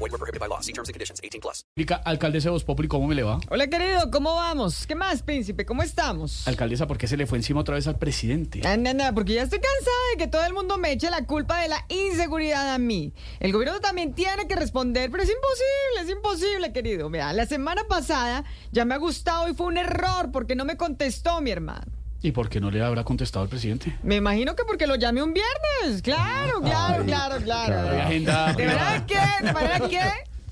Void were prohibited by law. See terms and conditions. 18 plus. Explica, Alcaldesa de Voz Populi, ¿cómo me le va? Hola querido, ¿cómo vamos? ¿Qué más, príncipe? ¿Cómo estamos? Alcaldesa, ¿por qué se le fue encima otra vez al presidente? Anda, anda, porque ya estoy cansada de que todo el mundo me eche la culpa de la inseguridad a mí. El gobierno también tiene que responder, pero es imposible, es imposible, querido. Mira, la semana pasada ya me ha gustado y fue un error porque no me contestó mi hermano. ¿Y por qué no le habrá contestado al presidente? Me imagino que porque lo llamé un viernes. Claro, claro, claro, claro. Agenda ¿De privada. que? ¿De manera que?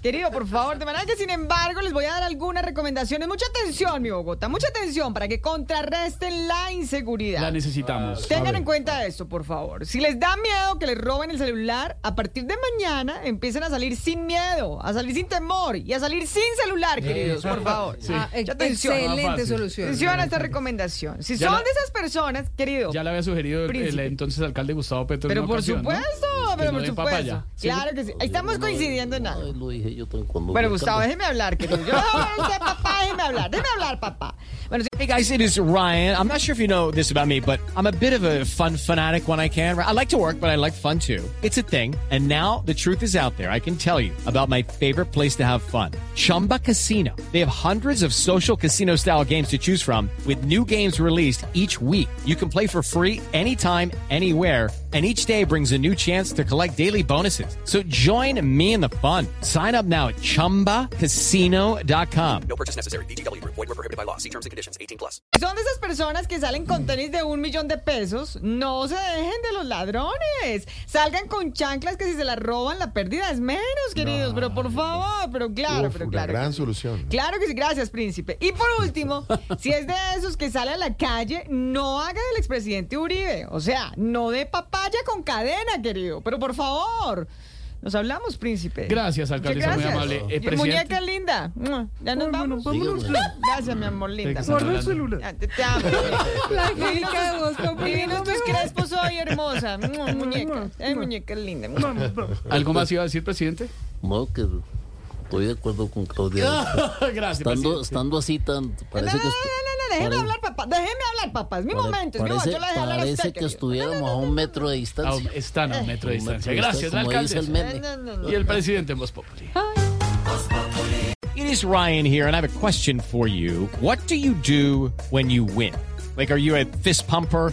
Querido, por favor, de manera que sin embargo les voy a dar algunas recomendaciones. Mucha atención, mi Bogotá, mucha atención para que contrarresten la inseguridad. La necesitamos. Tengan en cuenta esto, por favor. Si les da miedo que les roben el celular, a partir de mañana empiecen a salir sin miedo, a salir sin temor y a salir sin celular, queridos, por favor. Sí. Ah, Mucha atención. Más excelente solución. Atención a esta recomendación. Si Ya son la- de esas personas, querido. Ya le había sugerido el, el Príncipe. entonces alcalde Gustavo Petro. en Pero una por ocasión, ¿no? supuesto, pero no por supuesto. papaya. Claro que sí. Ahí estamos coincidiendo en algo. Lo dije yo cuando Bueno, Gustavo, alcalde. déjeme hablar, querido. Yo no voy a hablar a usted, papá, déjeme hablar, déjeme hablar, papá. Bueno, sí, Hey guys, it is Ryan. I'm not sure if you know this about me, but I'm a bit of a fun fanatic when I can. I like to work, but I like fun too. It's a thing. And now the truth is out there. I can tell you about my favorite place to have fun. Chumba Casino. They have hundreds of social casino style games to choose from with new games released each week. You can play for free anytime, anywhere. And each day brings a new chance to collect daily bonuses. So join me in the fun. Sign up now at chumbacasino.com. No purchase necessary. BGW. Void were prohibited by law. See terms and conditions. 18 plus. son de esas personas que salen con tenis de un millón de pesos, no se dejen de los ladrones. Salgan con chanclas que si se las roban, la pérdida es menos, queridos. Pero por favor, pero claro, Uf, pero una claro. gran que sí. solución. Claro que sí, gracias, príncipe. Y por último, si es de esos que sale a la calle, no haga del expresidente Uribe. O sea, no de papaya con cadena, querido. Pero por favor, nos hablamos, príncipe. Gracias, alcaldesa, muy amable. Eh, Y presidente. Muñeca linda. Ya nos vamos. Gracias, mi amor linda. Guarda el celular. Ya, Te, te amo. La química de Divinos no tus crespos hoy, hermosa. Muñeca. Ay, muñeca linda. ¿Algo más iba a decir, presidente? No, que estoy de acuerdo con Claudia. Gracias, estando, presidente. estando así tan... No, no, Parece no, que... no, estu- no, no, déjeme pare- hablar, papá. Déjeme hablar, papá. Es mi pare- momento. Es mi momento. Yo le dejé hablar a parece usted, que querido. estuviéramos a un metro de distancia. están a un eh. metro de Un distancia. Gracias, la distancia, como dice el meme. No, no, no. Y el presidente en Voz Populi. It is Ryan here, and I have a question for you. What do you do when you win? Like, are you a fist pumper?